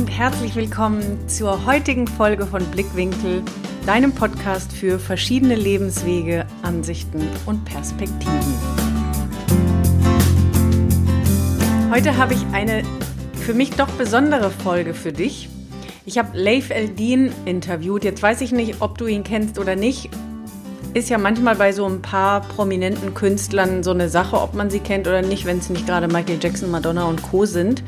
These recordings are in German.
und herzlich willkommen zur heutigen Folge von Blickwinkel, deinem Podcast für verschiedene Lebenswege, Ansichten und Perspektiven. Heute habe ich eine für mich doch besondere Folge für dich. Ich habe Leif Eldin interviewt. Jetzt weiß ich nicht, ob du ihn kennst oder nicht. Ist ja manchmal bei so ein paar prominenten Künstlern so eine Sache, ob man sie kennt oder nicht, wenn es nicht gerade Michael Jackson, Madonna und Co. sind.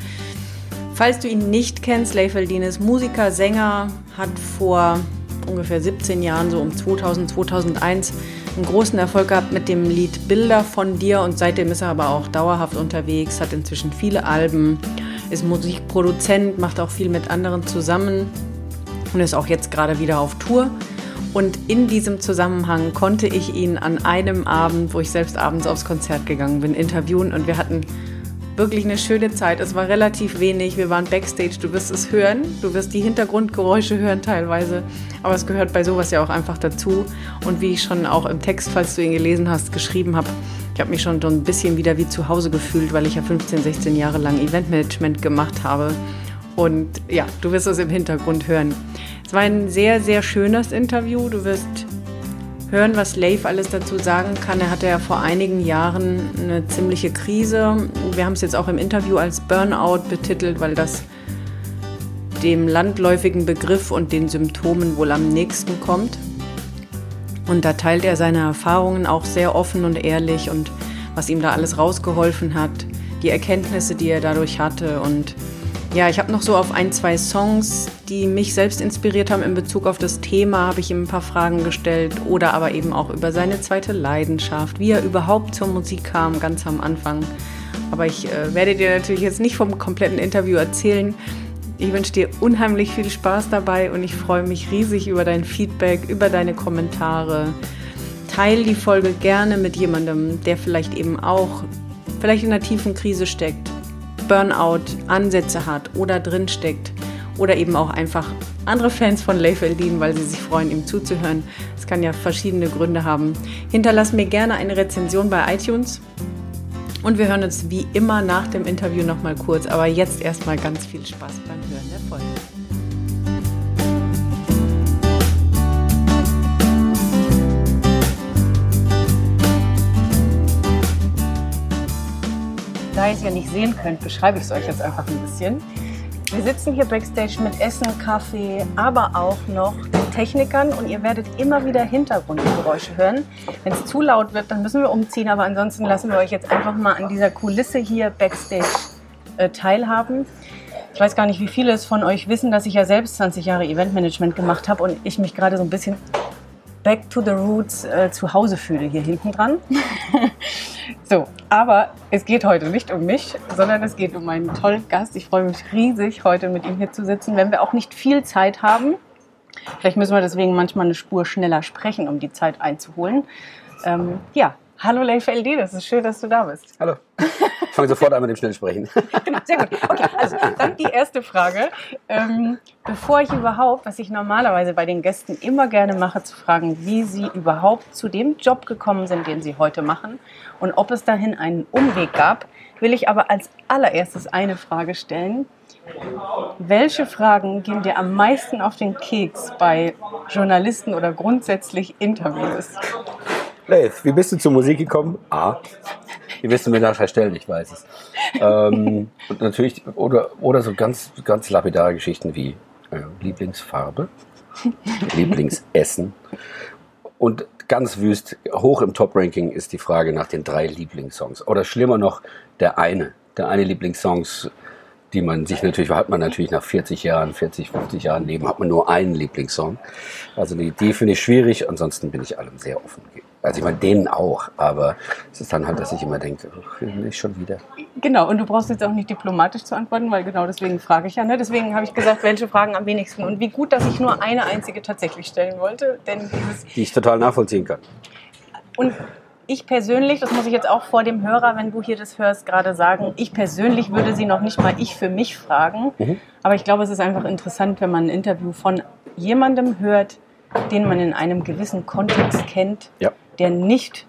Falls du ihn nicht kennst, Leif Eldin ist Musiker, Sänger, hat vor ungefähr 17 Jahren, so um 2000, 2001, einen großen Erfolg gehabt mit dem Lied Bilder von dir und seitdem ist er aber auch dauerhaft unterwegs, hat inzwischen viele Alben, ist Musikproduzent, macht auch viel mit anderen zusammen und ist auch jetzt gerade wieder auf Tour. Und in diesem Zusammenhang konnte ich ihn an einem Abend, wo ich selbst abends aufs Konzert gegangen bin, interviewen und wir hatten wirklich eine schöne Zeit. Es war relativ wenig. Wir waren backstage. Du wirst es hören. Du wirst die Hintergrundgeräusche hören teilweise. Aber es gehört bei sowas ja auch einfach dazu. Und wie ich schon auch im Text, falls du ihn gelesen hast, geschrieben habe, ich habe mich schon so ein bisschen wieder wie zu Hause gefühlt, weil ich ja 15, 16 Jahre lang Eventmanagement gemacht habe. Und ja, du wirst es im Hintergrund hören. Es war ein sehr, sehr schönes Interview. Du wirst hören, was Leif alles dazu sagen kann. Er hatte ja vor einigen Jahren eine ziemliche Krise. Wir haben es jetzt auch im Interview als Burnout betitelt, weil das dem landläufigen Begriff und den Symptomen wohl am nächsten kommt. Und da teilt er seine Erfahrungen auch sehr offen und ehrlich und was ihm da alles rausgeholfen hat, die Erkenntnisse, die er dadurch hatte und ja, ich habe noch so auf ein, zwei Songs, die mich selbst inspiriert haben in Bezug auf das Thema, habe ich ihm ein paar Fragen gestellt oder aber eben auch über seine zweite Leidenschaft, wie er überhaupt zur Musik kam, ganz am Anfang. Aber ich äh, werde dir natürlich jetzt nicht vom kompletten Interview erzählen. Ich wünsche dir unheimlich viel Spaß dabei und ich freue mich riesig über dein Feedback, über deine Kommentare. Teil die Folge gerne mit jemandem, der vielleicht eben auch vielleicht in einer tiefen Krise steckt Burnout-Ansätze hat oder drinsteckt oder eben auch einfach andere Fans von Leif Eldin, weil sie sich freuen, ihm zuzuhören. Es kann ja verschiedene Gründe haben. Hinterlass mir gerne eine Rezension bei iTunes. Und wir hören uns wie immer nach dem Interview nochmal kurz. Aber jetzt erstmal ganz viel Spaß beim Hören der Folge. Da ihr es ja nicht sehen könnt, beschreibe ich es euch jetzt einfach ein bisschen. Wir sitzen hier backstage mit Essen, Kaffee, aber auch noch Technikern und ihr werdet immer wieder Hintergrundgeräusche hören. Wenn es zu laut wird, dann müssen wir umziehen, aber ansonsten lassen wir euch jetzt einfach mal an dieser Kulisse hier backstage äh, teilhaben. Ich weiß gar nicht, wie viele es von euch wissen, dass ich ja selbst 20 Jahre Eventmanagement gemacht habe und ich mich gerade so ein bisschen back to the roots äh, zu Hause fühle hier hinten dran. so, aber es geht heute nicht um mich, sondern es geht um meinen tollen Gast. Ich freue mich riesig, heute mit ihm hier zu sitzen, wenn wir auch nicht viel Zeit haben. Vielleicht müssen wir deswegen manchmal eine Spur schneller sprechen, um die Zeit einzuholen. Ähm, ja, hallo Leif LD, das ist schön, dass du da bist. Hallo. Ich fange sofort an mit dem Schnellsprechen. genau, sehr gut. Okay, also dann die erste Frage. Ähm, bevor ich überhaupt, was ich normalerweise bei den Gästen immer gerne mache, zu fragen, wie sie überhaupt zu dem Job gekommen sind, den sie heute machen und ob es dahin einen Umweg gab, will ich aber als allererstes eine Frage stellen. Welche Fragen gehen dir am meisten auf den Keks bei Journalisten oder grundsätzlich Interviews? Leif, wie bist du zur Musik gekommen? A. Die wirst du mir nachher stellen, ich weiß es. Ähm, und natürlich, oder, oder so ganz, ganz lapidare Geschichten wie äh, Lieblingsfarbe, Lieblingsessen. Und ganz wüst, hoch im Top-Ranking ist die Frage nach den drei Lieblingssongs. Oder schlimmer noch, der eine. Der eine Lieblingssongs, die man sich natürlich, hat man natürlich nach 40 Jahren, 40, 50 Jahren Leben, hat man nur einen Lieblingssong. Also die, die finde ich schwierig, ansonsten bin ich allem sehr offen also ich meine, denen auch, aber es ist dann halt, dass ich immer denke, nicht schon wieder. Genau, und du brauchst jetzt auch nicht diplomatisch zu antworten, weil genau deswegen frage ich ja. Ne? Deswegen habe ich gesagt, welche Fragen am wenigsten. Und wie gut, dass ich nur eine einzige tatsächlich stellen wollte. Denn Die ich total nachvollziehen kann. Und ich persönlich, das muss ich jetzt auch vor dem Hörer, wenn du hier das hörst, gerade sagen, ich persönlich würde sie noch nicht mal ich für mich fragen. Mhm. Aber ich glaube, es ist einfach interessant, wenn man ein Interview von jemandem hört, den man in einem gewissen Kontext kennt. Ja der nicht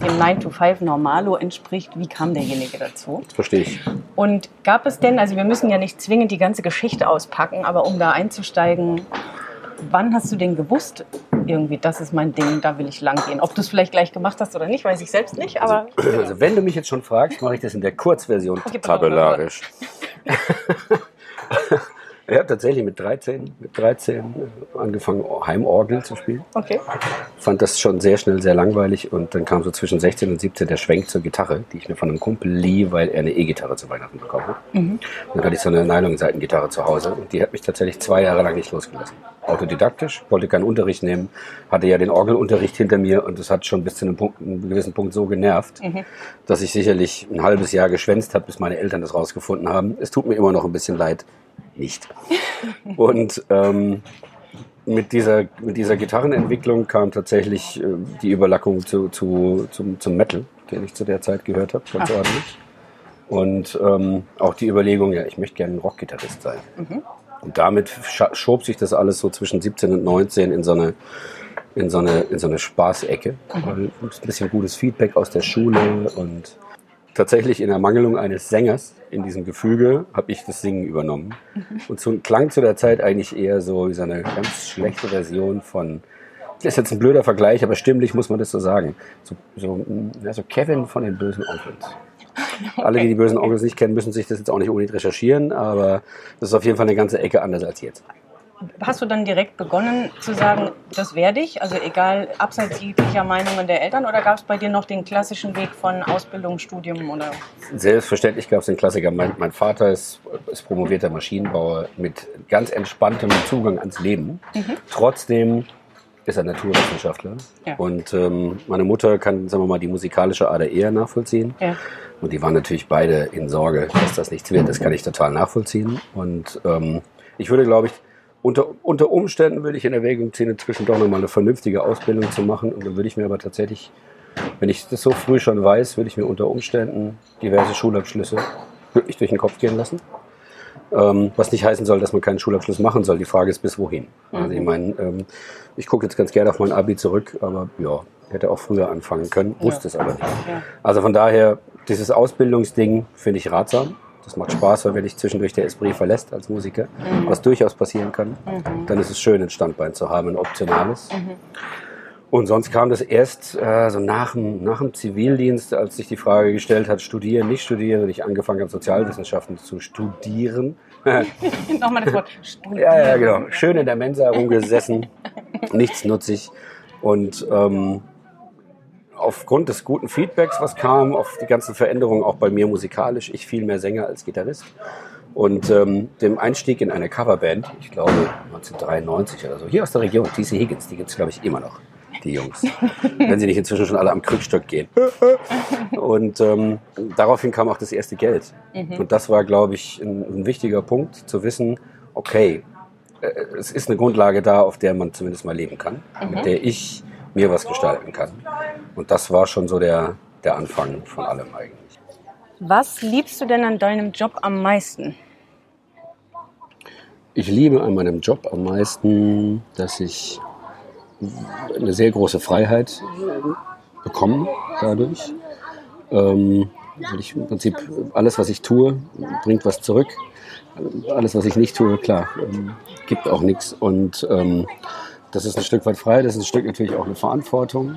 dem 9-to-5-Normalo entspricht. Wie kam derjenige dazu? Verstehe ich. Und gab es denn, also wir müssen ja nicht zwingend die ganze Geschichte auspacken, aber um da einzusteigen, wann hast du denn gewusst, irgendwie, das ist mein Ding, da will ich lang gehen? Ob du es vielleicht gleich gemacht hast oder nicht, weiß ich selbst nicht, aber. Also, wenn du mich jetzt schon fragst, mache ich das in der Kurzversion Okay, tabellarisch. Ich habe tatsächlich mit 13, mit 13 äh, angefangen, Heimorgel zu spielen. Okay. Fand das schon sehr schnell sehr langweilig und dann kam so zwischen 16 und 17 der Schwenk zur Gitarre, die ich mir von einem Kumpel lieh, weil er eine E-Gitarre zu Weihnachten bekommen hat. Und dann hatte ich so eine Nylon-Seitengitarre zu Hause und die hat mich tatsächlich zwei Jahre lang nicht losgelassen. Autodidaktisch, wollte keinen Unterricht nehmen, hatte ja den Orgelunterricht hinter mir und das hat schon bis zu einem, Punkt, einem gewissen Punkt so genervt, dass ich sicherlich ein halbes Jahr geschwänzt habe, bis meine Eltern das rausgefunden haben. Es tut mir immer noch ein bisschen leid. Nicht. Und ähm, mit dieser, mit dieser Gitarrenentwicklung kam tatsächlich äh, die Überlappung zu, zu, zum, zum Metal, den ich zu der Zeit gehört habe, ganz ordentlich. Und ähm, auch die Überlegung, ja, ich möchte gerne ein Rockgitarrist sein. Und damit schob sich das alles so zwischen 17 und 19 in so eine, in so eine, in so eine Spaßecke. Weil ein bisschen gutes Feedback aus der Schule und tatsächlich in Ermangelung eines Sängers in diesem Gefüge habe ich das Singen übernommen. Und so klang zu der Zeit eigentlich eher so wie so eine ganz schlechte Version von, das ist jetzt ein blöder Vergleich, aber stimmlich muss man das so sagen. So, so, ja, so Kevin von den bösen Onkels. Alle, die die bösen Onkels nicht kennen, müssen sich das jetzt auch nicht unbedingt recherchieren, aber das ist auf jeden Fall eine ganze Ecke anders als jetzt. Hast du dann direkt begonnen zu sagen, das werde ich? Also egal, abseits jeglicher Meinungen der Eltern oder gab es bei dir noch den klassischen Weg von Ausbildung, Studium oder? Selbstverständlich gab es den Klassiker. Mein, mein Vater ist, ist promovierter Maschinenbauer mit ganz entspanntem Zugang ans Leben. Trotzdem ist er Naturwissenschaftler. Ja. Und ähm, meine Mutter kann, sagen wir mal, die musikalische Ader eher nachvollziehen. Ja. Und die waren natürlich beide in Sorge, dass das nichts wird. Das kann ich total nachvollziehen. Und ähm, ich würde, glaube ich, unter, unter Umständen würde ich in Erwägung ziehen, inzwischen doch nochmal eine vernünftige Ausbildung zu machen. Und dann würde ich mir aber tatsächlich, wenn ich das so früh schon weiß, würde ich mir unter Umständen diverse Schulabschlüsse wirklich durch den Kopf gehen lassen. Ähm, was nicht heißen soll, dass man keinen Schulabschluss machen soll. Die Frage ist, bis wohin. Also ich meine, ähm, ich gucke jetzt ganz gerne auf mein Abi zurück, aber ja, hätte auch früher anfangen können, wusste es aber nicht. Ja. Also von daher, dieses Ausbildungsding finde ich ratsam. Das macht Spaß, weil wenn dich zwischendurch der Esprit verlässt als Musiker, was durchaus passieren kann, dann ist es schön, ein Standbein zu haben, ein optionales. Und sonst kam das erst äh, so nach dem, nach dem Zivildienst, als sich die Frage gestellt hat, studieren, nicht studieren, und ich angefangen habe, Sozialwissenschaften zu studieren. Nochmal das Wort Studium. Ja, ja, genau. Schön in der Mensa rumgesessen, nichtsnutzig. Und ähm, aufgrund des guten Feedbacks, was kam, auf die ganzen Veränderungen auch bei mir musikalisch, ich viel mehr Sänger als Gitarrist. Und ähm, dem Einstieg in eine Coverband, ich glaube 1993 oder so, hier aus der Region, TC Higgins, die gibt's glaube ich immer noch, die Jungs. Wenn sie nicht inzwischen schon alle am Krückstock gehen. Und ähm, daraufhin kam auch das erste Geld. Und das war, glaube ich, ein, ein wichtiger Punkt, zu wissen, okay, äh, es ist eine Grundlage da, auf der man zumindest mal leben kann, mit der ich mir was gestalten kann. Und das war schon so der, der Anfang von allem eigentlich. Was liebst du denn an deinem Job am meisten? Ich liebe an meinem Job am meisten, dass ich eine sehr große Freiheit bekomme dadurch. Ähm, weil ich im Prinzip alles, was ich tue, bringt was zurück. Alles, was ich nicht tue, klar, ähm, gibt auch nichts. Und ähm, das ist ein Stück weit frei, das ist ein Stück natürlich auch eine Verantwortung.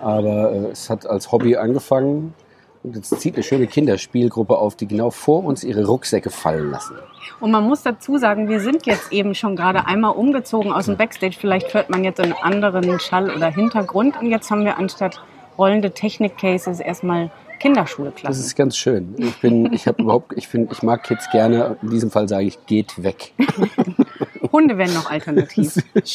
Aber äh, es hat als Hobby angefangen. Und jetzt zieht eine schöne Kinderspielgruppe auf, die genau vor uns ihre Rucksäcke fallen lassen. Und man muss dazu sagen, wir sind jetzt eben schon gerade einmal umgezogen aus dem Backstage. Vielleicht hört man jetzt einen anderen Schall oder Hintergrund. Und jetzt haben wir anstatt rollende Technik-Cases erstmal Das Kinderschulklassen. ist ganz schön. Ich bin, ich habe überhaupt, ich finde, ich mag Kids gerne. In diesem Fall sage ich, geht weg. Hunde wären noch alternativ.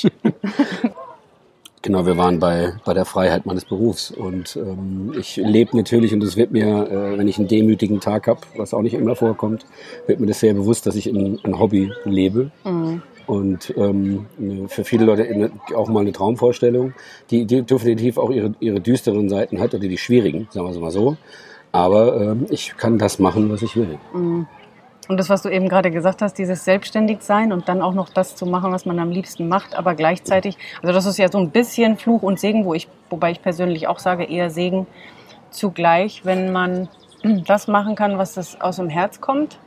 Genau, wir waren bei, bei der Freiheit meines Berufs. Und ähm, ich lebe natürlich, und es wird mir, äh, wenn ich einen demütigen Tag habe, was auch nicht immer vorkommt, wird mir das sehr bewusst, dass ich ein, ein Hobby lebe. Und ähm, für viele Leute auch mal eine Traumvorstellung, die, die definitiv auch ihre, ihre düsteren Seiten hat, oder die schwierigen, sagen wir es mal so. Aber ähm, ich kann das machen, was ich will. Und das, was du eben gerade gesagt hast, dieses Selbstständigsein und dann auch noch das zu machen, was man am liebsten macht, aber gleichzeitig, also das ist ja so ein bisschen Fluch und Segen, wo ich, wobei ich persönlich auch sage, eher Segen zugleich, wenn man das machen kann, was das aus dem Herz kommt,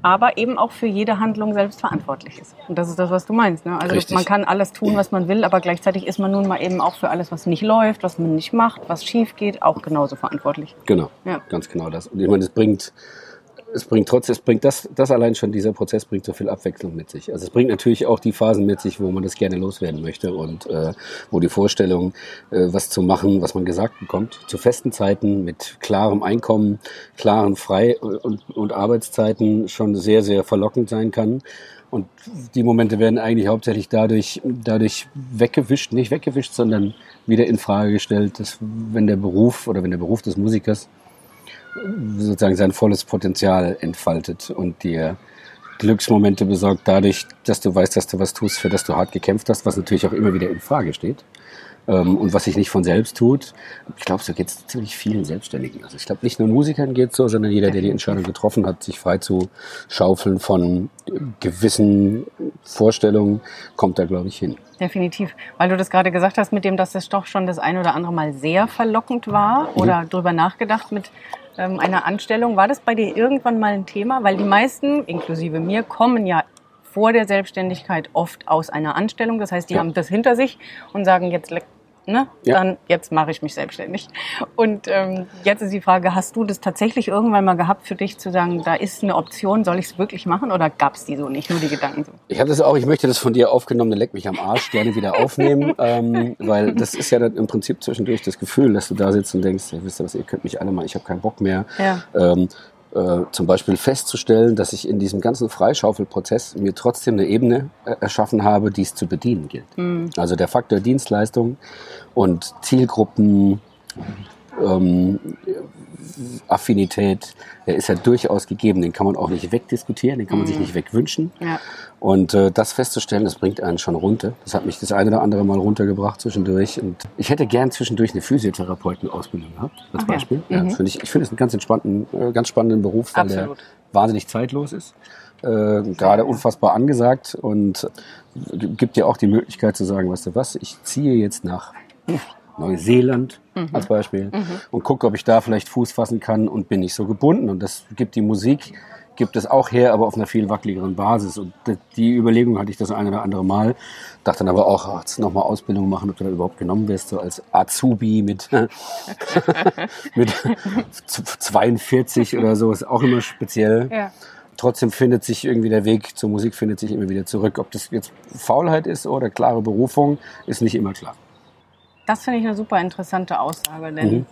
aber eben auch für jede Handlung selbst verantwortlich ist. Und das ist das, was du meinst. Ne? Also Richtig. man kann alles tun, was man will, aber gleichzeitig ist man nun mal eben auch für alles, was nicht läuft, was man nicht macht, was schief geht, auch genauso verantwortlich. Genau, Ja. ganz genau das. Und ich meine, es bringt, es bringt trotzdem, es bringt das, das allein schon, dieser Prozess bringt so viel Abwechslung mit sich. Also es bringt natürlich auch die Phasen mit sich, wo man das gerne loswerden möchte und äh, wo die Vorstellung, äh, was zu machen, was man gesagt bekommt, zu festen Zeiten mit klarem Einkommen, klaren Frei- und, und Arbeitszeiten schon sehr, sehr verlockend sein kann. Und die Momente werden eigentlich hauptsächlich dadurch, dadurch weggewischt, nicht weggewischt, sondern wieder in Frage gestellt, dass wenn der Beruf oder wenn der Beruf des Musikers sozusagen sein volles Potenzial entfaltet und dir Glücksmomente besorgt dadurch, dass du weißt, dass du was tust, für das du hart gekämpft hast, was natürlich auch immer wieder in Frage steht ähm, und was sich nicht von selbst tut. Ich glaube, so geht es ziemlich vielen Selbstständigen. Also ich glaube, nicht nur Musikern geht so, sondern jeder, der die Entscheidung getroffen hat, sich frei zu schaufeln von gewissen Vorstellungen, kommt da, glaube ich, hin. Definitiv. Weil du das gerade gesagt hast, mit dem, dass es doch schon das ein oder andere Mal sehr verlockend war oder drüber nachgedacht mit ähm, einer Anstellung. War das bei dir irgendwann mal ein Thema? Weil die meisten, inklusive mir, kommen ja vor der Selbstständigkeit oft aus einer Anstellung. Das heißt, die Ja. haben das hinter sich und sagen jetzt, ne, Ja. dann jetzt mache ich mich selbstständig. Und ähm, jetzt ist die Frage, hast du das tatsächlich irgendwann mal gehabt für dich zu sagen, da ist eine Option, soll ich es wirklich machen oder gab es die so nicht, nur die Gedanken so? Ich habe das auch, ich möchte das von dir aufgenommene Leck mich am Arsch gerne wieder aufnehmen, ähm, weil das ist ja dann im Prinzip zwischendurch das Gefühl, dass du da sitzt und denkst, ja, wisst ihr was, ihr könnt mich alle mal, ich habe keinen Bock mehr. Ja. Ähm, äh, zum Beispiel festzustellen, dass ich in diesem ganzen Freischaufelprozess mir trotzdem eine Ebene äh, erschaffen habe, die es zu bedienen gilt. Also der Faktor Dienstleistung und Zielgruppen, ähm, Affinität, der ist ja durchaus gegeben. Den kann man auch nicht wegdiskutieren, den kann man sich nicht wegwünschen. Ja. Und äh, das festzustellen, das bringt einen schon runter. Das hat mich das eine oder andere Mal runtergebracht zwischendurch. Und ich hätte gern zwischendurch eine Physiotherapeutenausbildung gehabt, als ja. Beispiel. Ja. das finde ich, ich finde es einen ganz entspannten, äh, ganz spannenden Beruf, weil Absolut. der wahnsinnig zeitlos ist. Äh, gerade unfassbar angesagt und gibt dir auch die Möglichkeit zu sagen, weißt du was, ich ziehe jetzt nach Neuseeland als Beispiel und gucke, ob ich da vielleicht Fuß fassen kann und bin nicht so gebunden. Und das gibt die Musik, gibt es auch her, aber auf einer viel wackeligeren Basis. Und die Überlegung hatte ich das eine oder andere Mal. Dachte dann aber auch, ach, jetzt nochmal Ausbildung machen, ob du da überhaupt genommen wirst, so als Azubi mit, mit 42 oder so, ist auch immer speziell. Ja. Trotzdem findet sich irgendwie der Weg zur Musik, findet sich immer wieder zurück. Ob das jetzt Faulheit ist oder klare Berufung, ist nicht immer klar. Das finde ich eine super interessante Aussage, denn Mhm.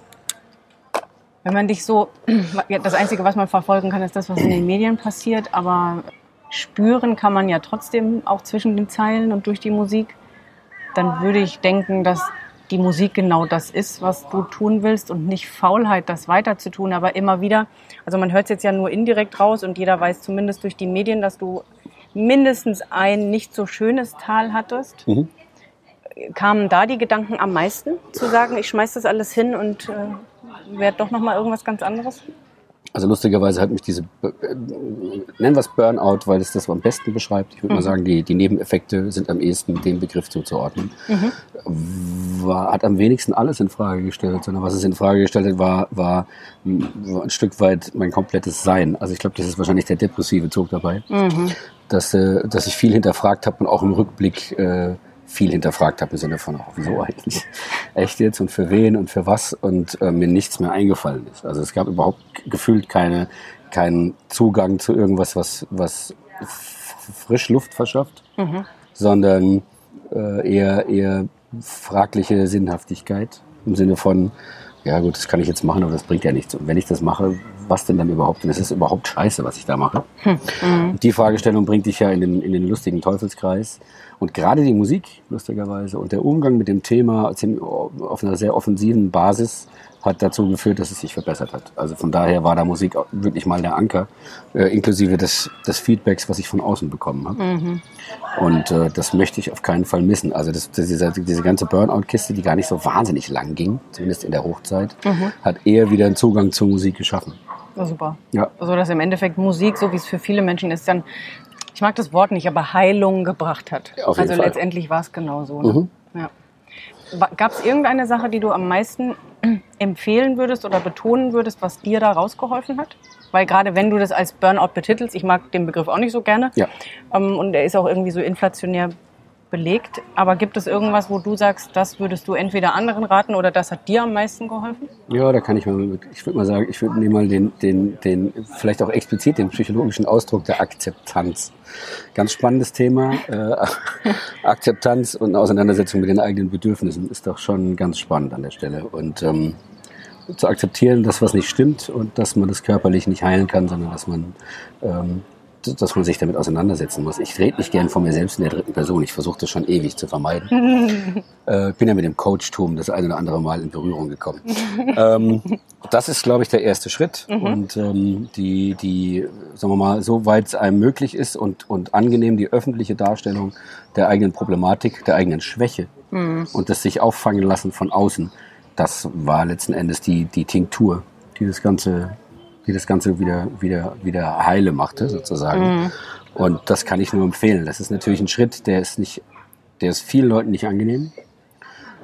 Wenn man dich so, das Einzige, was man verfolgen kann, ist das, was in den Medien passiert, aber spüren kann man ja trotzdem auch zwischen den Zeilen und durch die Musik, dann würde ich denken, dass die Musik genau das ist, was du tun willst und nicht Faulheit, das weiter zu tun, aber immer wieder, also man hört es jetzt ja nur indirekt raus und jeder weiß zumindest durch die Medien, dass du mindestens ein nicht so schönes Tal hattest. Mhm. kamen da die Gedanken am meisten, zu sagen, ich schmeiß das alles hin und äh, werde doch noch mal irgendwas ganz anderes? Also lustigerweise hat mich diese, äh, nennen wir es Burnout, weil es das am besten beschreibt. Ich würde mal sagen, die, die Nebeneffekte sind am ehesten dem Begriff zuzuordnen. War, hat am wenigsten alles in Frage gestellt, sondern was es in Frage gestellt hat, war, war, war ein Stück weit mein komplettes Sein. Also ich glaube, das ist wahrscheinlich der depressive Zug dabei, dass, äh, dass ich viel hinterfragt habe und auch im Rückblick äh, viel hinterfragt habe im Sinne von, oh, wieso eigentlich? Echt jetzt und für wen und für was und äh, mir nichts mehr eingefallen ist. Also es gab überhaupt gefühlt keine, keinen Zugang zu irgendwas, was, was frisch Luft verschafft, sondern äh, eher, eher fragliche Sinnhaftigkeit im Sinne von, ja gut, das kann ich jetzt machen, aber das bringt ja nichts. Und wenn ich das mache, was denn dann überhaupt? Und es ist überhaupt scheiße, was ich da mache. Die Fragestellung bringt dich ja in den, in den lustigen Teufelskreis. Und gerade die Musik, lustigerweise, und der Umgang mit dem Thema auf einer sehr offensiven Basis hat dazu geführt, dass es sich verbessert hat. Also von daher war da Musik wirklich mal der Anker, äh, inklusive des, des Feedbacks, was ich von außen bekommen habe. Und äh, das möchte ich auf keinen Fall missen. Also das, diese, diese ganze Burnout-Kiste, die gar nicht so wahnsinnig lang ging, zumindest in der Hochzeit, hat eher wieder einen Zugang zur Musik geschaffen. Ja, super. Ja. Also, dass im Endeffekt Musik, so wie es für viele Menschen ist, dann, ich mag das Wort nicht, aber Heilung gebracht hat. Ja, also Fall. letztendlich war es genau so. Ne? Mhm. Ja. Gab es irgendeine Sache, die du am meisten empfehlen würdest oder betonen würdest, was dir da rausgeholfen hat? Weil gerade wenn du das als Burnout betitelst, ich mag den Begriff auch nicht so gerne. Ja. Ähm, und er ist auch irgendwie so inflationär belegt. Aber gibt es irgendwas, wo du sagst, das würdest du entweder anderen raten oder das hat dir am meisten geholfen? Ja, da kann ich mal, ich würde mal sagen, ich würde nehmen mal den, den, den, vielleicht auch explizit den psychologischen Ausdruck der Akzeptanz. Ganz spannendes Thema. Äh, Akzeptanz und Auseinandersetzung mit den eigenen Bedürfnissen ist doch schon ganz spannend an der Stelle. Und ähm, zu akzeptieren, dass was nicht stimmt und dass man das körperlich nicht heilen kann, sondern dass man ähm, dass man sich damit auseinandersetzen muss. Ich rede nicht gern von mir selbst in der dritten Person. Ich versuche das schon ewig zu vermeiden. äh, bin ja mit dem Coachtum das eine oder andere Mal in Berührung gekommen. ähm, das ist, glaube ich, der erste Schritt. Und ähm, die, die, sagen wir mal, soweit es einem möglich ist und, und angenehm die öffentliche Darstellung der eigenen Problematik, der eigenen Schwäche und das sich auffangen lassen von außen, das war letzten Endes die, die Tinktur, die das Ganze die das Ganze wieder, wieder, wieder heile machte, sozusagen. Und das kann ich nur empfehlen. Das ist natürlich ein Schritt, der ist nicht, der ist vielen Leuten nicht angenehm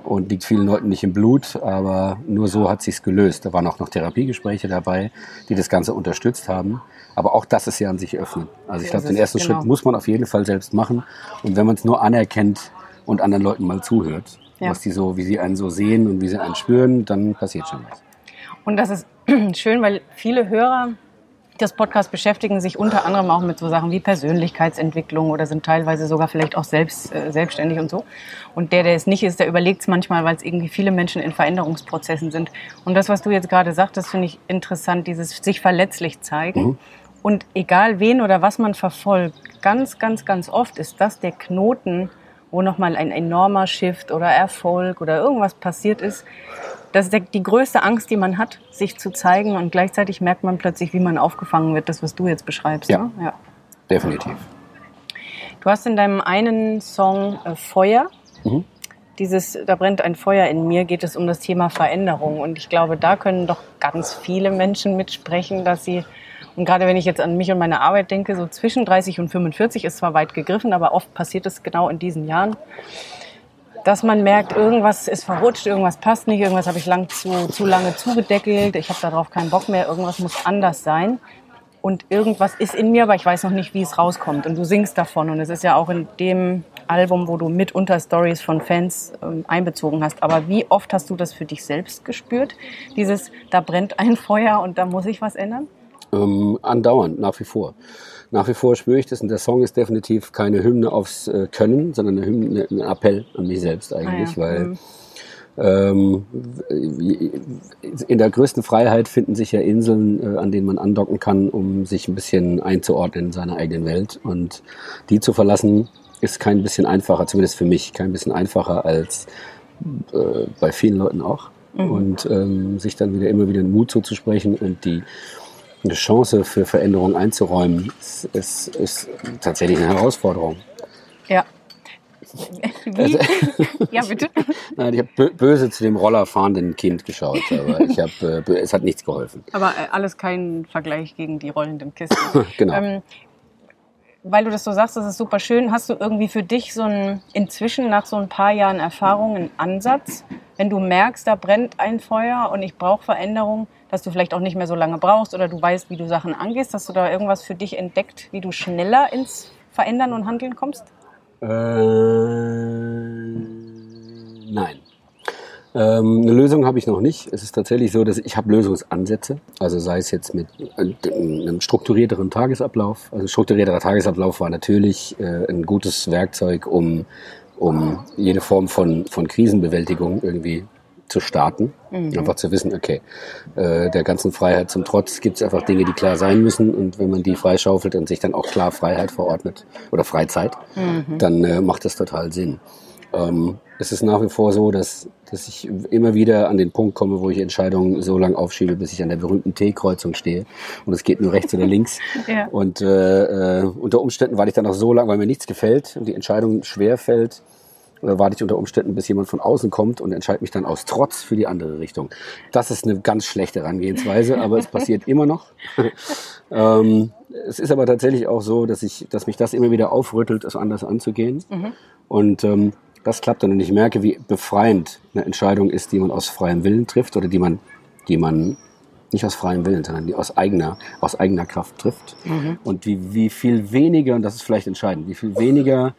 und liegt vielen Leuten nicht im Blut, aber nur so hat sich's gelöst. Da waren auch noch Therapiegespräche dabei, die das Ganze unterstützt haben. Aber auch das ist ja an sich öffnen. Also ich glaube, den ersten genau. Schritt muss man auf jeden Fall selbst machen. Und wenn man es nur anerkennt und anderen Leuten mal zuhört, Ja. was die so, wie sie einen so sehen und wie sie einen spüren, dann passiert schon was. Und das ist schön, weil viele Hörer des Podcasts beschäftigen sich unter anderem auch mit so Sachen wie Persönlichkeitsentwicklung oder sind teilweise sogar vielleicht auch selbst, äh, selbstständig und so. Und der, der es nicht ist, der überlegt es manchmal, weil es irgendwie viele Menschen in Veränderungsprozessen sind. Und das, was du jetzt gerade sagtest, finde ich interessant, dieses sich verletzlich zeigen. Und egal wen oder was man verfolgt, ganz, ganz, ganz oft ist das der Knoten, wo nochmal ein enormer Shift oder Erfolg oder irgendwas passiert ist. Das ist die größte Angst, die man hat, sich zu zeigen. Und gleichzeitig merkt man plötzlich, wie man aufgefangen wird, das, was du jetzt beschreibst. Ja. Ne? ja. Definitiv. Du hast in deinem einen Song äh, Feuer, Mhm. dieses Da brennt ein Feuer in mir, geht es um das Thema Veränderung. Und ich glaube, da können doch ganz viele Menschen mitsprechen, dass sie, und gerade wenn ich jetzt an mich und meine Arbeit denke, so zwischen 30 und 45 ist zwar weit gegriffen, aber oft passiert es genau in diesen Jahren, dass man merkt, irgendwas ist verrutscht, irgendwas passt nicht, irgendwas habe ich lang zu, zu lange zugedeckelt, ich habe darauf keinen Bock mehr, irgendwas muss anders sein. Und irgendwas ist in mir, aber ich weiß noch nicht, wie es rauskommt. Und du singst davon. Und es ist ja auch in dem Album, wo du mitunter Stories von Fans ähm, einbezogen hast. Aber wie oft hast du das für dich selbst gespürt? Dieses, da brennt ein Feuer und da muss ich was ändern? Ähm, andauernd, nach wie vor. Nach wie vor spüre ich das und der Song ist definitiv keine Hymne aufs äh, Können, sondern eine Hymne, ein Appell an mich selbst eigentlich, Ah ja, weil mhm. ähm, in der größten Freiheit finden sich ja Inseln, äh, an denen man andocken kann, um sich ein bisschen einzuordnen in seiner eigenen Welt und die zu verlassen ist kein bisschen einfacher, zumindest für mich, kein bisschen einfacher als äh, bei vielen Leuten auch. Und ähm, sich dann wieder immer wieder den Mut zuzusprechen und die eine Chance für Veränderung einzuräumen, ist, ist, ist tatsächlich eine Herausforderung. Ja. Wie? ja, bitte. Nein, ich habe bö- böse zu dem rollerfahrenden Kind geschaut, aber ich hab, äh, es hat nichts geholfen. Aber äh, alles kein Vergleich gegen die rollenden Kisten. Genau. Ähm, weil du das so sagst, das ist super schön. Hast du irgendwie für dich so ein, inzwischen nach so ein paar Jahren Erfahrung einen Ansatz, wenn du merkst, da brennt ein Feuer und ich brauche Veränderung, dass du vielleicht auch nicht mehr so lange brauchst oder du weißt, wie du Sachen angehst? Hast du da irgendwas für dich entdeckt, wie du schneller ins Verändern und Handeln kommst? Äh, nein. Ähm, eine Lösung habe ich noch nicht. Es ist tatsächlich so, dass ich habe Lösungsansätze. Also sei es jetzt mit äh, einem strukturierteren Tagesablauf. Also strukturierterer Tagesablauf war natürlich äh, ein gutes Werkzeug, um, um jede Form von, von Krisenbewältigung irgendwie zu starten. Einfach zu wissen, okay, äh, der ganzen Freiheit zum Trotz gibt es einfach Dinge, die klar sein müssen. Und wenn man die freischaufelt und sich dann auch klar Freiheit verordnet oder Freizeit, dann äh, macht das total Sinn. Ähm, es ist nach wie vor so, dass, dass ich immer wieder an den Punkt komme, wo ich Entscheidungen so lange aufschiebe, bis ich an der berühmten T-Kreuzung stehe. Und es geht nur rechts oder links. Ja. Und äh, äh, unter Umständen, weil ich dann auch so lange, weil mir nichts gefällt und die Entscheidung schwer fällt, warte ich unter Umständen, bis jemand von außen kommt und entscheide mich dann aus Trotz für die andere Richtung. Das ist eine ganz schlechte Herangehensweise, aber es passiert immer noch. ähm, es ist aber tatsächlich auch so, dass ich, dass mich das immer wieder aufrüttelt, es anders anzugehen. Mhm. Und ähm, das klappt dann und ich merke, wie befreiend eine Entscheidung ist, die man aus freiem Willen trifft oder die man, die man nicht aus freiem Willen, sondern die aus eigener, aus eigener Kraft trifft. Mhm. Und wie, wie viel weniger, und das ist vielleicht entscheidend, wie viel weniger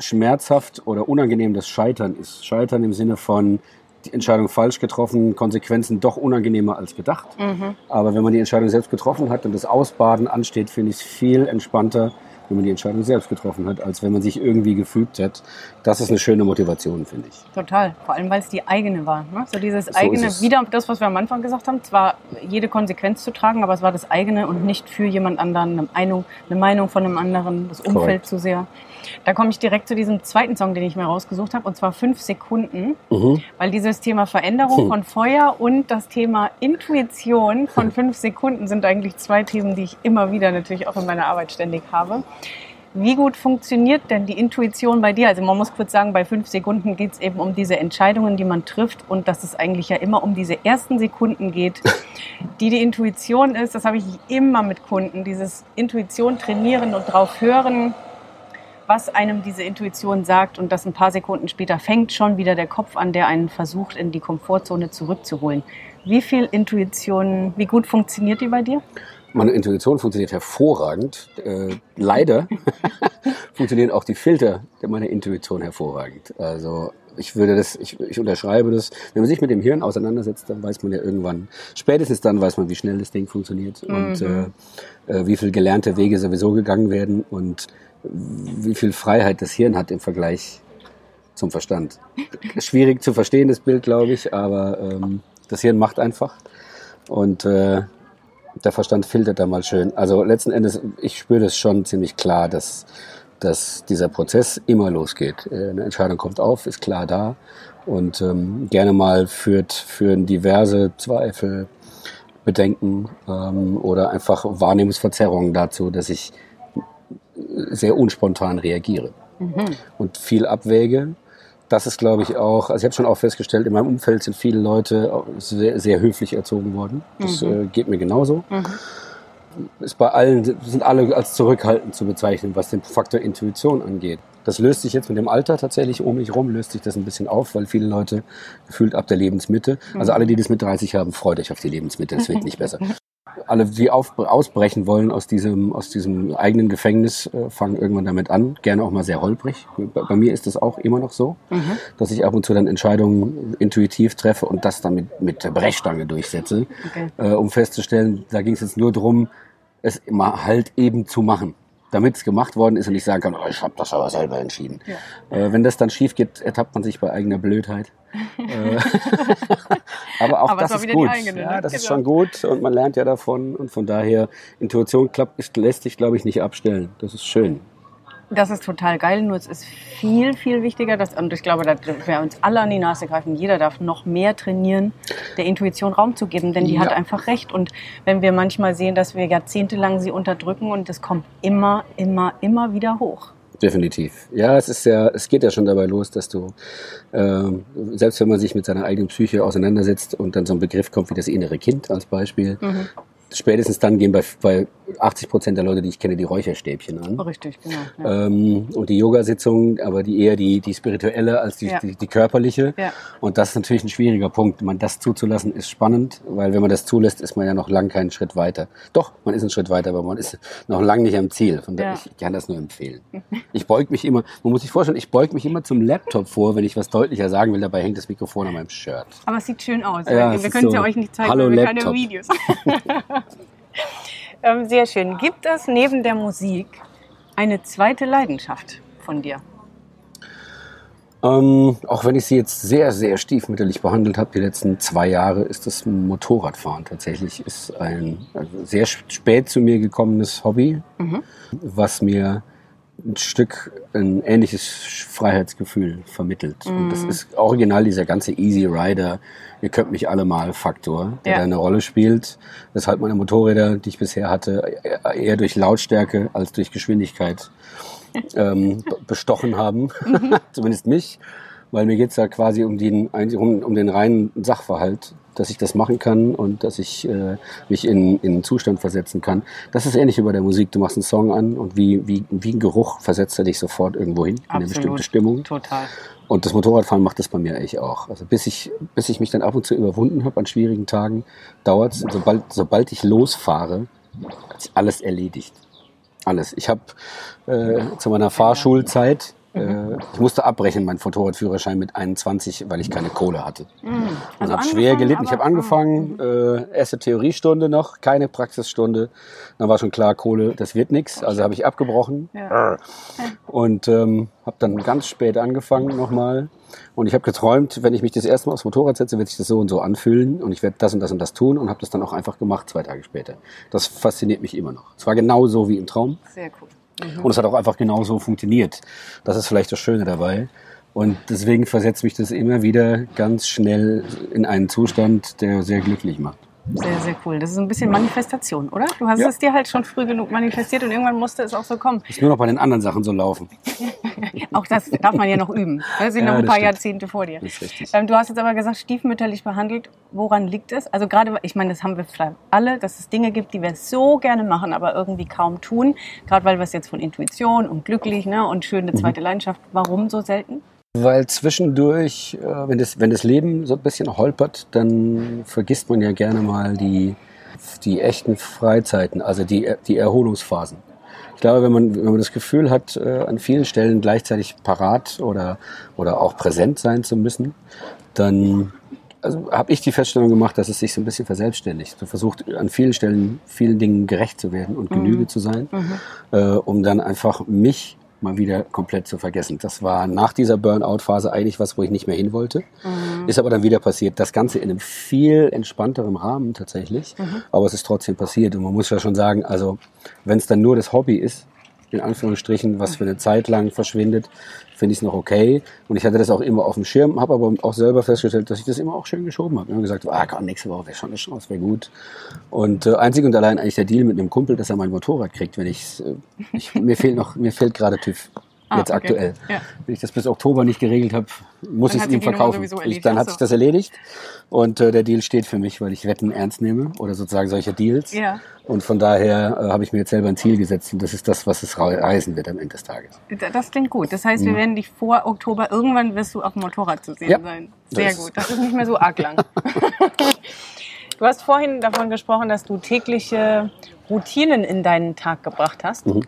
schmerzhaft oder unangenehm das Scheitern ist. Scheitern im Sinne von die Entscheidung falsch getroffen, Konsequenzen doch unangenehmer als gedacht. Mhm. Aber wenn man die Entscheidung selbst getroffen hat und das Ausbaden ansteht, finde ich es viel entspannter, wenn man die Entscheidung selbst getroffen hat, als wenn man sich irgendwie gefügt hat. Das ist eine schöne Motivation, finde ich. Total. Vor allem, weil es die eigene war. Ne? So dieses so eigene, wieder das, was wir am Anfang gesagt haben, zwar jede Konsequenz zu tragen, aber es war das eigene und nicht für jemand anderen, eine Meinung, eine Meinung von einem anderen, das Umfeld Correct. zu sehr. Da komme ich direkt zu diesem zweiten Song, den ich mir rausgesucht habe, und zwar fünf Sekunden, mhm. weil dieses Thema Veränderung hm. von Feuer und das Thema Intuition von fünf Sekunden sind eigentlich zwei Themen, die ich immer wieder natürlich auch in meiner Arbeit ständig habe. Wie gut funktioniert denn die Intuition bei dir? Also man muss kurz sagen, bei fünf Sekunden geht es eben um diese Entscheidungen, die man trifft und dass es eigentlich ja immer um diese ersten Sekunden geht, die die Intuition ist. Das habe ich immer mit Kunden, dieses Intuition trainieren und drauf hören, was einem diese Intuition sagt und das ein paar Sekunden später fängt schon wieder der Kopf an, der einen versucht, in die Komfortzone zurückzuholen. Wie viel Intuition, wie gut funktioniert die bei dir? Meine Intuition funktioniert hervorragend. Äh, leider funktionieren auch die Filter meiner Intuition hervorragend. Also ich würde das, ich, ich unterschreibe das. Wenn man sich mit dem Hirn auseinandersetzt, dann weiß man ja irgendwann, spätestens dann weiß man, wie schnell das Ding funktioniert mhm. und äh, äh, wie viel gelernte Wege sowieso gegangen werden und wie viel Freiheit das Hirn hat im Vergleich zum Verstand. Schwierig zu verstehen, das Bild, glaube ich, aber ähm, das Hirn macht einfach und äh, der Verstand filtert da mal schön. Also letzten Endes, ich spüre das schon ziemlich klar, dass, dass dieser Prozess immer losgeht. Äh, eine Entscheidung kommt auf, ist klar da und ähm, gerne mal führt, führen diverse Zweifel, Bedenken ähm, oder einfach Wahrnehmungsverzerrungen dazu, dass ich sehr unspontan reagiere mhm. und viel abwäge. Das ist, glaube ich, auch, also ich habe schon auch festgestellt, in meinem Umfeld sind viele Leute sehr, sehr höflich erzogen worden. Das mhm. äh, geht mir genauso. Mhm. Ist bei allen, sind alle als zurückhaltend zu bezeichnen, was den Faktor Intuition angeht. Das löst sich jetzt mit dem Alter tatsächlich um mich rum, löst sich das ein bisschen auf, weil viele Leute gefühlt ab der Lebensmitte, also mhm. alle, die das mit 30 haben, freut euch auf die Lebensmitte, es wird nicht besser. alle, die auf, ausbrechen wollen aus diesem, aus diesem eigenen Gefängnis, äh, fangen irgendwann damit an. Gerne auch mal sehr holprig. Bei, bei mir ist das auch immer noch so, mhm. dass ich ab und zu dann Entscheidungen intuitiv treffe und das dann mit, mit der Brechstange durchsetze, okay. äh, um festzustellen, da ging es jetzt nur darum, es immer halt eben zu machen damit es gemacht worden ist und ich sagen kann, oh, ich habe das aber selber entschieden. Ja. Äh, wenn das dann schief geht, ertappt man sich bei eigener Blödheit. Äh, aber auch aber das ist gut. Eigene, ja, ne? das genau. ist schon gut und man lernt ja davon und von daher Intuition klappt, lässt sich, glaube ich, nicht abstellen. Das ist schön. Das ist total geil, nur es ist viel, viel wichtiger, dass, und ich glaube, da wir uns alle an die Nase greifen, jeder darf noch mehr trainieren, der Intuition Raum zu geben, denn die ja. hat einfach recht. Und wenn wir manchmal sehen, dass wir jahrzehntelang sie unterdrücken und es kommt immer, immer, immer wieder hoch. Definitiv. Ja, es ist ja, es geht ja schon dabei los, dass du, äh, selbst wenn man sich mit seiner eigenen Psyche auseinandersetzt und dann so ein Begriff kommt wie das innere Kind als Beispiel, mhm spätestens dann gehen bei, bei 80 Prozent der Leute, die ich kenne, die Räucherstäbchen an. Richtig, genau. Ja. Ähm, und die Yoga-Sitzung, aber die eher die, die spirituelle als die, ja. die, die, körperliche. Ja. Und das ist natürlich ein schwieriger Punkt. Man das zuzulassen ist spannend, weil wenn man das zulässt, ist man ja noch lang keinen Schritt weiter. Doch, man ist einen Schritt weiter, aber man ist noch lang nicht am Ziel. Von daher, ich kann das nur empfehlen. Ich beug mich immer, man muss sich vorstellen, ich beug mich immer zum Laptop vor, wenn ich was deutlicher sagen will. Dabei hängt das Mikrofon an meinem Shirt. Aber es sieht schön aus. Ja, wir können es so, ja euch nicht zeigen, Hallo weil wir Laptop. keine Videos sehr schön. Gibt es neben der Musik eine zweite Leidenschaft von dir? Ähm, auch wenn ich sie jetzt sehr, sehr stiefmütterlich behandelt habe, die letzten zwei Jahre, ist das Motorradfahren tatsächlich ist ein also sehr spät zu mir gekommenes Hobby, mhm. was mir ein Stück ein ähnliches Freiheitsgefühl vermittelt. Mhm. Und das mhm. ist original dieser ganze Easy Rider, ihr könnt mich alle mal Faktor, der ja. da eine Rolle spielt. Weshalb meine Motorräder, die ich bisher hatte, eher durch Lautstärke als durch Geschwindigkeit ähm, bestochen haben, zumindest mich, weil mir geht's da quasi um den, um, um den reinen Sachverhalt, dass ich das machen kann und dass ich äh, mich in, in einen Zustand versetzen kann. Das ist ähnlich wie bei der Musik. Du machst einen Song an und wie, wie, wie ein Geruch versetzt er dich sofort irgendwo hin, in eine bestimmte Stimmung. Total. Und das Motorradfahren macht das bei mir eigentlich auch. Also bis ich, bis ich mich dann ab und zu überwunden habe an schwierigen Tagen, dauert es. Sobald, sobald ich losfahre, ist alles erledigt. Alles. Ich habe äh, zu meiner Fahrschulzeit äh, ich musste abbrechen, meinen Motorradführerschein mit 21, weil ich keine Kohle hatte. Mhm. Also habe schwer gelitten. Ich habe angefangen, mhm. äh, erste Theoriestunde noch, keine Praxisstunde. Dann war schon klar, Kohle, das wird nichts. Also habe ich abgebrochen ja. und ähm, habe dann ganz spät angefangen nochmal. Und ich habe geträumt, wenn ich mich das erste Mal aufs Motorrad setze, wird sich das so und so anfühlen und ich werde das und das und das tun und habe das dann auch einfach gemacht zwei Tage später. Das fasziniert mich immer noch. Es war genau so wie im Traum. Sehr cool. Mhm. Und es hat auch einfach genauso funktioniert. Das ist vielleicht das Schöne dabei. Und deswegen versetzt mich das immer wieder ganz schnell in einen Zustand, der sehr glücklich macht. Sehr, sehr cool. Das ist ein bisschen Manifestation, oder? Du hast ja. es dir halt schon früh genug manifestiert und irgendwann musste es auch so kommen. Ist nur noch bei den anderen Sachen so laufen. auch das darf man ja noch üben. Da sind ja, noch ein paar stimmt. Jahrzehnte vor dir. Das. Ähm, du hast jetzt aber gesagt, stiefmütterlich behandelt. Woran liegt es? Also gerade, ich meine, das haben wir alle, dass es Dinge gibt, die wir so gerne machen, aber irgendwie kaum tun. Gerade weil wir es jetzt von Intuition und glücklich ne, und schöne zweite mhm. Leidenschaft. Warum so selten? Weil zwischendurch, äh, wenn das, wenn das Leben so ein bisschen holpert, dann vergisst man ja gerne mal die, die echten Freizeiten, also die, die Erholungsphasen. Ich glaube, wenn man, wenn man das Gefühl hat, äh, an vielen Stellen gleichzeitig parat oder, oder auch präsent sein zu müssen, dann also habe ich die Feststellung gemacht, dass es sich so ein bisschen verselbstständigt. Du versucht an vielen Stellen vielen Dingen gerecht zu werden und Genüge mhm. zu sein, mhm. äh, um dann einfach mich mal wieder komplett zu vergessen. Das war nach dieser Burnout-Phase eigentlich was, wo ich nicht mehr hin wollte. Mhm. Ist aber dann wieder passiert. Das Ganze in einem viel entspannteren Rahmen tatsächlich. Mhm. Aber es ist trotzdem passiert. Und man muss ja schon sagen, also wenn es dann nur das Hobby ist, in Anführungsstrichen, was für eine Zeit lang verschwindet, finde ich es noch okay. Und ich hatte das auch immer auf dem Schirm, habe aber auch selber festgestellt, dass ich das immer auch schön geschoben habe. Immer gesagt, ah, komm, nächste Woche wäre schon eine Chance, wäre gut. Und äh, einzig und allein eigentlich der Deal mit einem Kumpel, dass er mein Motorrad kriegt, wenn ich, äh, ich mir fehlt noch, mir fehlt gerade TÜV. Ah, jetzt okay. aktuell. Ja. Wenn ich das bis Oktober nicht geregelt habe, muss ich es ihm verkaufen. Ich, dann hat sich das erledigt und äh, der Deal steht für mich, weil ich Wetten ernst nehme oder sozusagen solche Deals. Ja. Und von daher äh, habe ich mir jetzt selber ein Ziel gesetzt und das ist das, was es reisen wird am Ende des Tages. Das klingt gut. Das heißt, wir mhm. werden dich vor Oktober, irgendwann wirst du auf dem Motorrad zu sehen ja, sein. Sehr gut. Das ist nicht mehr so arg lang. du hast vorhin davon gesprochen, dass du tägliche Routinen in deinen Tag gebracht hast. Mhm.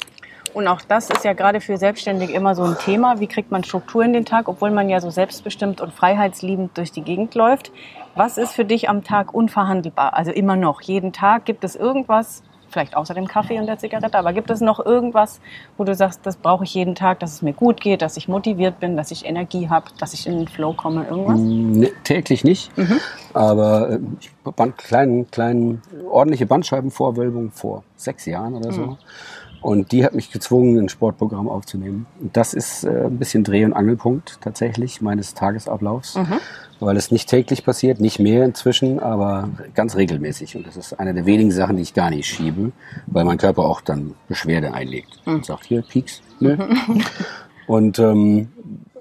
Und auch das ist ja gerade für Selbstständige immer so ein Thema. Wie kriegt man Struktur in den Tag, obwohl man ja so selbstbestimmt und freiheitsliebend durch die Gegend läuft? Was ist für dich am Tag unverhandelbar? Also immer noch, jeden Tag gibt es irgendwas, vielleicht außer dem Kaffee und der Zigarette, aber gibt es noch irgendwas, wo du sagst, das brauche ich jeden Tag, dass es mir gut geht, dass ich motiviert bin, dass ich Energie habe, dass ich in den Flow komme, irgendwas? Nee, täglich nicht, mhm. aber äh, ich band kleinen, kleinen, ordentliche Bandscheibenvorwölbung vor sechs Jahren oder so. Mhm. Und die hat mich gezwungen, ein Sportprogramm aufzunehmen. Und das ist äh, ein bisschen Dreh- und Angelpunkt tatsächlich meines Tagesablaufs, mhm. weil es nicht täglich passiert, nicht mehr inzwischen, aber ganz regelmäßig. Und das ist eine der wenigen Sachen, die ich gar nicht schiebe, weil mein Körper auch dann Beschwerde einlegt mhm. und sagt, hier, Pieks, nö. Mhm. Und ähm,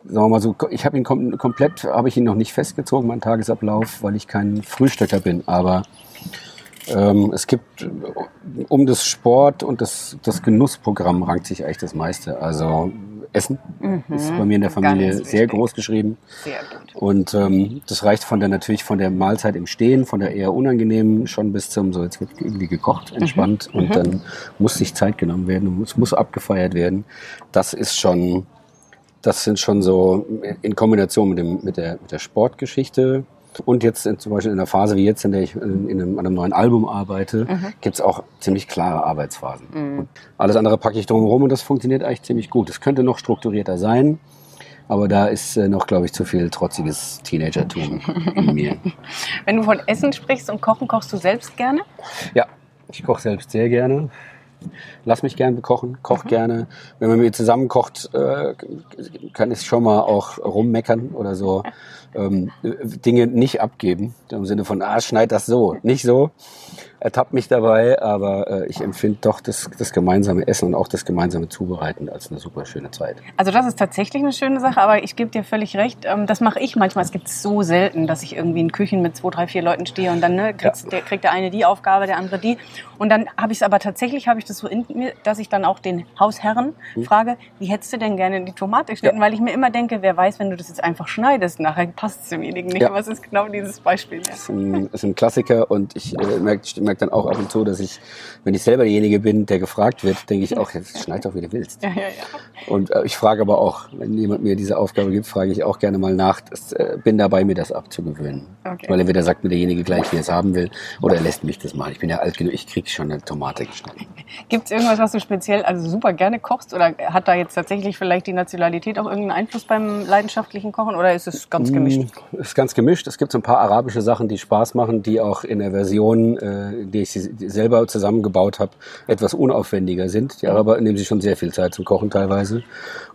sagen wir mal so, ich habe ihn kom komplett, habe ich ihn noch nicht festgezogen, meinen Tagesablauf, weil ich kein Frühstöcker bin, aber ähm, es gibt um das Sport und das, das Genussprogramm rankt sich eigentlich das meiste. Also Essen mhm. ist bei mir in der Familie sehr groß geschrieben. Sehr gut. Und ähm, das reicht von der natürlich von der Mahlzeit im Stehen, von der eher unangenehmen schon bis zum so jetzt wird irgendwie gekocht, mhm. entspannt mhm. und mhm. dann muss sich Zeit genommen werden, es muss abgefeiert werden. Das ist schon das sind schon so in Kombination mit, dem, mit, der, mit der Sportgeschichte und jetzt in, zum Beispiel in der Phase wie jetzt, in der ich in, in einem, an einem neuen Album arbeite, mhm. gibt es auch ziemlich klare Arbeitsphasen. Mhm. alles andere packe ich drumherum und das funktioniert eigentlich ziemlich gut. Es könnte noch strukturierter sein, aber da ist äh, noch, glaube ich, zu viel trotziges Teenagertum in mir. Wenn du von Essen sprichst und Kochen, kochst du selbst gerne? Ja, ich koche selbst sehr gerne lass mich gern bekochen, koch mhm. gerne. Wenn man mit mir zusammen kocht, äh, kann ich schon mal auch rummeckern oder so ähm, Dinge nicht abgeben. Im Sinne von, ah, schneid das so, nicht so. Ertappt mich dabei, aber äh, ich empfinde doch das, das gemeinsame Essen und auch das gemeinsame Zubereiten als eine super schöne Zeit. Also das ist tatsächlich eine schöne Sache, aber ich gebe dir völlig recht. Ähm, das mache ich manchmal. Es gibt so selten, dass ich irgendwie in Küchen mit zwei, drei, vier Leuten stehe und dann ne, ja. der, kriegt der eine die Aufgabe, der andere die. Und dann habe ich es aber tatsächlich, habe ich das so in mir, dass ich dann auch den Hausherren hm. frage, wie hättest du denn gerne die Tomate geschnitten? Ja. Weil ich mir immer denke, wer weiß, wenn du das jetzt einfach schneidest, nachher passt es demjenigen nicht. Ja. Was ist genau dieses Beispiel? Ja. Das, ist ein, ist ein Klassiker und ich äh, merke merk dann auch ab und zu, dass ich, wenn ich selber derjenige bin, der gefragt wird, denke ich auch, jetzt schneid doch, wie du willst. Ja, ja, ja. Und äh, ich frage aber auch, wenn jemand mir diese Aufgabe gibt, frage ich auch gerne mal nach. Das, äh, bin dabei, mir das abzugewöhnen. Okay. Weil entweder sagt mir derjenige gleich, wie er es haben will, oder er lässt mich das machen. Ich bin ja alt genug, ich kriege schon eine Tomate geschnitten. Gibt es irgendwas, was du speziell, also super gerne kochst? Oder hat da jetzt tatsächlich vielleicht die Nationalität auch irgendeinen Einfluss beim leidenschaftlichen Kochen? Oder ist es ganz gemischt? Es mm, ist ganz gemischt. Es gibt so ein paar arabische Sachen, die Spaß machen, die auch in der Version, äh, die ich selber zusammengebaut habe, etwas unaufwendiger sind. Die Araber nehmen sich schon sehr viel Zeit zum Kochen teilweise.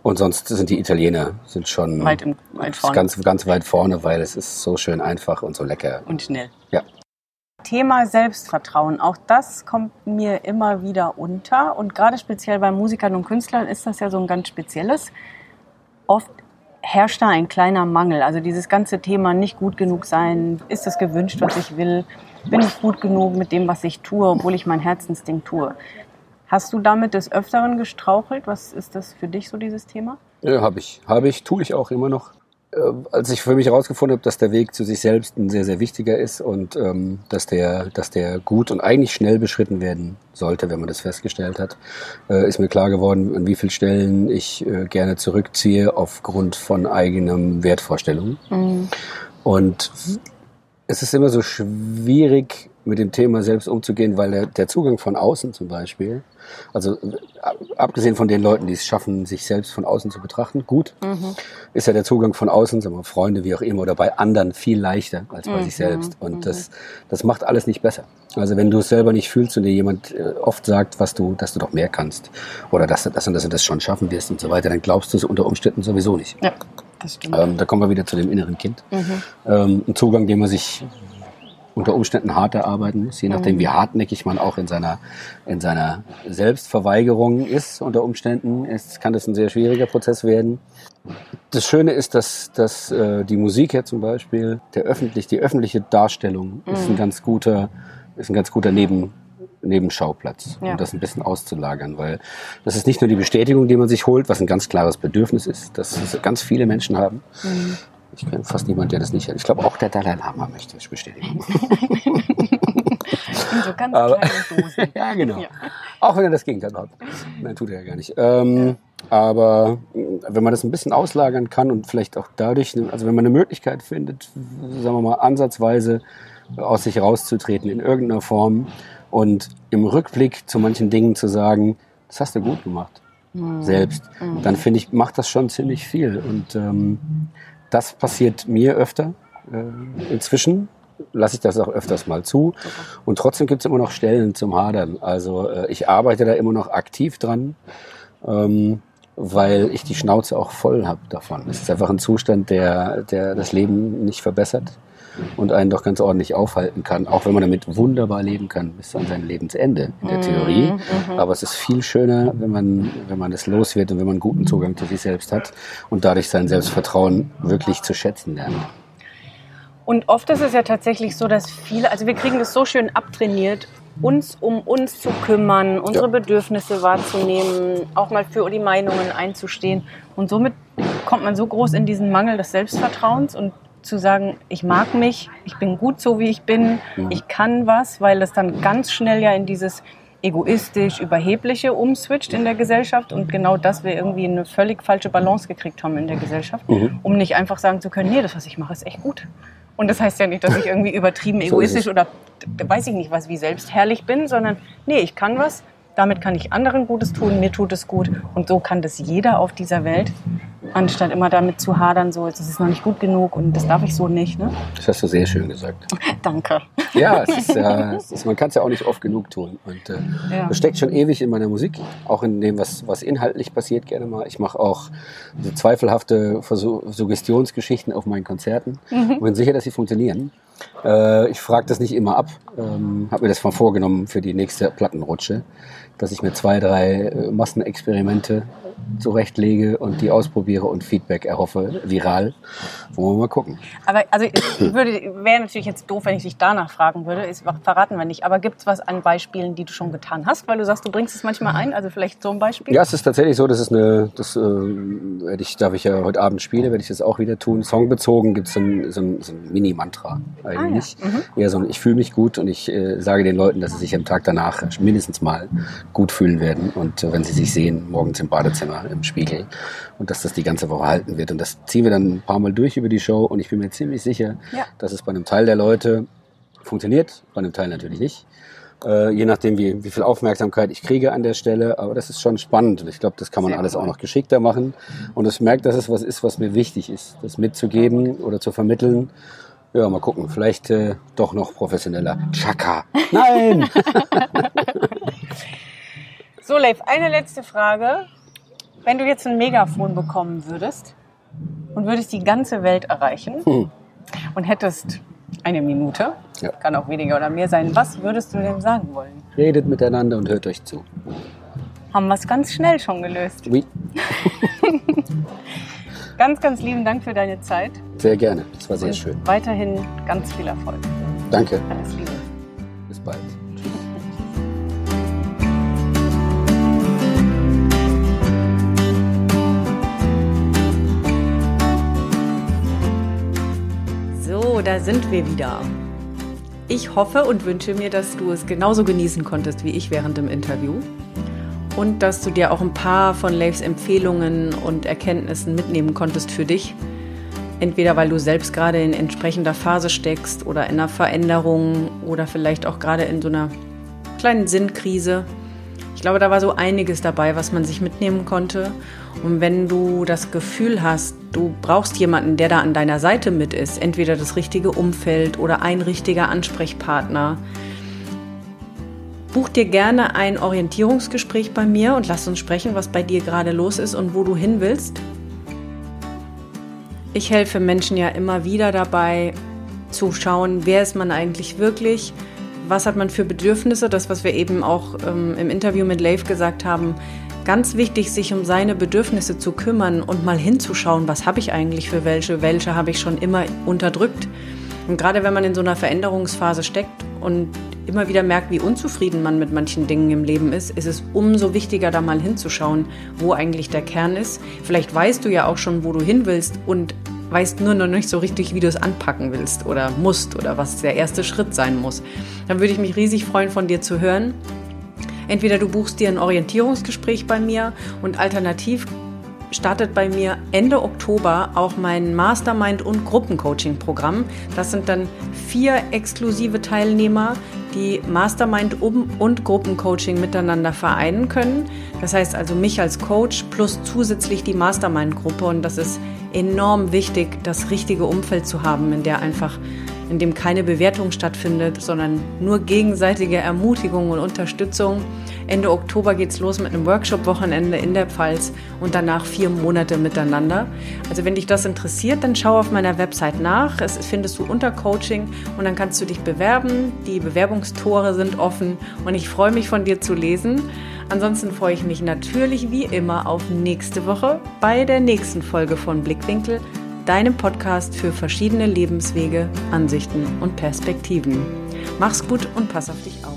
Und sonst sind die Italiener sind schon weit, im, weit vorne. Ganz, ganz weit vorne, weil es ist so schön einfach und so lecker. Und schnell. Ja. Thema Selbstvertrauen, auch das kommt mir immer wieder unter. Und gerade speziell bei Musikern und Künstlern ist das ja so ein ganz spezielles. Oft herrscht da ein kleiner Mangel. Also dieses ganze Thema nicht gut genug sein, ist das gewünscht, was ich will, bin ich gut genug mit dem, was ich tue, obwohl ich mein Herzensding tue. Hast du damit des Öfteren gestrauchelt? Was ist das für dich so dieses Thema? Ja, habe ich. Habe ich, tue ich auch immer noch. Äh, als ich für mich herausgefunden habe, dass der Weg zu sich selbst ein sehr, sehr wichtiger ist und ähm, dass, der, dass der gut und eigentlich schnell beschritten werden sollte, wenn man das festgestellt hat, äh, ist mir klar geworden, an wie vielen Stellen ich äh, gerne zurückziehe aufgrund von eigenen Wertvorstellungen. Mhm. Und es ist immer so schwierig, mit dem Thema selbst umzugehen, weil der, der Zugang von außen zum Beispiel, also äh, abgesehen von den Leuten, die es schaffen, sich selbst von außen zu betrachten, gut, mhm. ist ja der Zugang von außen, sagen wir Freunde, wie auch immer, oder bei anderen viel leichter als bei mhm. sich selbst. Und mhm. das, das macht alles nicht besser. Also wenn du es selber nicht fühlst und dir jemand äh, oft sagt, was du, dass du doch mehr kannst oder dass du das und das und das schon schaffen wirst und so weiter, dann glaubst du es unter Umständen sowieso nicht. Ja. Das. Ähm, da kommen wir wieder zu dem inneren Kind. Mhm. Ähm, ein Zugang, den man sich unter Umständen hart erarbeiten muss, je nachdem, mhm. wie hartnäckig man auch in seiner, in seiner Selbstverweigerung ist. Unter Umständen ist, kann das ein sehr schwieriger Prozess werden. Das Schöne ist, dass, dass äh, die Musik ja zum Beispiel, der öffentlich, die öffentliche Darstellung mhm. ist ein ganz guter, ist ein ganz guter Neben, Nebenschauplatz, um ja. das ein bisschen auszulagern, weil das ist nicht nur die Bestätigung, die man sich holt, was ein ganz klares Bedürfnis ist, das ganz viele Menschen haben, mhm. Ich kenne fast niemanden, der das nicht hat. Ich glaube, auch der Dalai Lama möchte das bestätigen. So ganz Aber, Dosen. ja, genau. Ja. Auch wenn er das Gegenteil hat. Nein, tut er ja gar nicht. Ähm. Aber wenn man das ein bisschen auslagern kann und vielleicht auch dadurch, also wenn man eine Möglichkeit findet, sagen wir mal, ansatzweise aus sich rauszutreten in irgendeiner Form und im Rückblick zu manchen Dingen zu sagen, das hast du gut gemacht. Mhm. Selbst, mhm. dann finde ich, macht das schon ziemlich viel. Und ähm, das passiert mir öfter. Äh, inzwischen lasse ich das auch öfters mal zu. Und trotzdem gibt es immer noch Stellen zum Hadern. Also äh, ich arbeite da immer noch aktiv dran, ähm, weil ich die Schnauze auch voll habe davon. Es ist einfach ein Zustand, der, der das Leben nicht verbessert und einen doch ganz ordentlich aufhalten kann, auch wenn man damit wunderbar leben kann bis an sein Lebensende in der Theorie. Mhm, mhm. Aber es ist viel schöner, wenn man, wenn man das los wird und wenn man guten Zugang zu sich selbst hat und dadurch sein Selbstvertrauen wirklich zu schätzen lernt. Und oft ist es ja tatsächlich so, dass viele, also wir kriegen das so schön abtrainiert, uns um uns zu kümmern, unsere ja. Bedürfnisse wahrzunehmen, auch mal für die Meinungen einzustehen. Und somit kommt man so groß in diesen Mangel des Selbstvertrauens und zu sagen, ich mag mich, ich bin gut so, wie ich bin, mhm. ich kann was, weil es dann ganz schnell ja in dieses egoistisch, überhebliche umswitcht in der Gesellschaft und genau das wir irgendwie eine völlig falsche Balance gekriegt haben in der Gesellschaft, mhm. um nicht einfach sagen zu können, nee, das, was ich mache, ist echt gut. Und das heißt ja nicht, dass ich irgendwie übertrieben egoistisch so oder weiß ich nicht was, wie selbstherrlich bin, sondern nee, ich kann was, damit kann ich anderen Gutes tun, mir tut es gut. Und so kann das jeder auf dieser Welt, anstatt immer damit zu hadern, so, es ist noch nicht gut genug und das darf ich so nicht. Ne? Das hast du sehr schön gesagt. Danke. Ja, es ist, ja es ist, man kann es ja auch nicht oft genug tun. Und äh, ja. das steckt schon ewig in meiner Musik, auch in dem, was, was inhaltlich passiert gerne mal. Ich mache auch so zweifelhafte Suggestionsgeschichten auf meinen Konzerten mhm. und bin sicher, dass sie funktionieren. Äh, ich frage das nicht immer ab, ähm, habe mir das mal vorgenommen für die nächste Plattenrutsche, dass ich mir zwei, drei äh, Massenexperimente zurechtlege und die ausprobiere und Feedback erhoffe, viral. Wollen wir mal gucken. Aber also wäre natürlich jetzt doof, wenn ich dich danach fragen würde, ist, verraten wir nicht. Aber gibt es was an Beispielen, die du schon getan hast? Weil du sagst, du bringst es manchmal ein, also vielleicht so ein Beispiel? Ja, es ist tatsächlich so, das ist eine, das äh, werde ich, darf ich ja heute Abend spielen, werde ich das auch wieder tun. Songbezogen gibt so es so ein, so ein Mini-Mantra eigentlich. Ah, ja. mhm. Eher so ein, ich fühle mich gut und ich äh, sage den Leuten, dass sie sich am Tag danach mindestens mal gut fühlen werden. Und äh, wenn sie sich sehen, morgens im Badezimmer im Spiegel und dass das die ganze Woche halten wird. Und das ziehen wir dann ein paar Mal durch über die Show und ich bin mir ziemlich sicher, ja. dass es bei einem Teil der Leute funktioniert, bei einem Teil natürlich nicht. Äh, je nachdem, wie, wie viel Aufmerksamkeit ich kriege an der Stelle. Aber das ist schon spannend und ich glaube, das kann man Sehr alles cool. auch noch geschickter machen. Und es merkt, dass es was ist, was mir wichtig ist, das mitzugeben oder zu vermitteln. Ja, mal gucken. Vielleicht äh, doch noch professioneller. Chaka. Nein! so, Leif, eine letzte Frage. Wenn du jetzt ein Megafon bekommen würdest und würdest die ganze Welt erreichen hm. und hättest eine Minute, ja. kann auch weniger oder mehr sein, was würdest du denn sagen wollen? Redet miteinander und hört euch zu. Haben wir es ganz schnell schon gelöst. Oui. ganz, ganz lieben Dank für deine Zeit. Sehr gerne, das war sehr und schön. Weiterhin ganz viel Erfolg. Danke. Alles Liebe. Da sind wir wieder. Ich hoffe und wünsche mir, dass du es genauso genießen konntest wie ich während dem Interview und dass du dir auch ein paar von Leifs Empfehlungen und Erkenntnissen mitnehmen konntest für dich. Entweder weil du selbst gerade in entsprechender Phase steckst oder in einer Veränderung oder vielleicht auch gerade in so einer kleinen Sinnkrise. Ich glaube, da war so einiges dabei, was man sich mitnehmen konnte. Und wenn du das Gefühl hast, du brauchst jemanden, der da an deiner Seite mit ist, entweder das richtige Umfeld oder ein richtiger Ansprechpartner, buch dir gerne ein Orientierungsgespräch bei mir und lass uns sprechen, was bei dir gerade los ist und wo du hin willst. Ich helfe Menschen ja immer wieder dabei zu schauen, wer ist man eigentlich wirklich, was hat man für Bedürfnisse, das, was wir eben auch ähm, im Interview mit Leif gesagt haben, ganz wichtig, sich um seine Bedürfnisse zu kümmern und mal hinzuschauen, was habe ich eigentlich für welche, welche habe ich schon immer unterdrückt. Und gerade wenn man in so einer Veränderungsphase steckt und immer wieder merkt, wie unzufrieden man mit manchen Dingen im Leben ist, ist es umso wichtiger, da mal hinzuschauen, wo eigentlich der Kern ist. Vielleicht weißt du ja auch schon, wo du hin willst und weißt nur noch nicht so richtig, wie du es anpacken willst oder musst oder was der erste Schritt sein muss. Dann würde ich mich riesig freuen, von dir zu hören. Entweder du buchst dir ein Orientierungsgespräch bei mir und alternativ startet bei mir Ende Oktober auch mein Mastermind- und Gruppencoaching-Programm. Das sind dann vier exklusive Teilnehmer, die Mastermind- und Gruppencoaching miteinander vereinen können. Das heißt also mich als Coach plus zusätzlich die Mastermind-Gruppe. Und das ist enorm wichtig, das richtige Umfeld zu haben, in der einfach in dem keine Bewertung stattfindet, sondern nur gegenseitige Ermutigung und Unterstützung. Ende Oktober geht es los mit einem Workshop-Wochenende in der Pfalz und danach vier Monate miteinander. Also wenn dich das interessiert, dann schau auf meiner Website nach. Es findest du unter Coaching und dann kannst du dich bewerben. Die Bewerbungstore sind offen und ich freue mich von dir zu lesen. Ansonsten freue ich mich natürlich wie immer auf nächste Woche bei der nächsten Folge von Blickwinkel deinem Podcast für verschiedene Lebenswege, Ansichten und Perspektiven. Mach's gut und pass auf dich auf.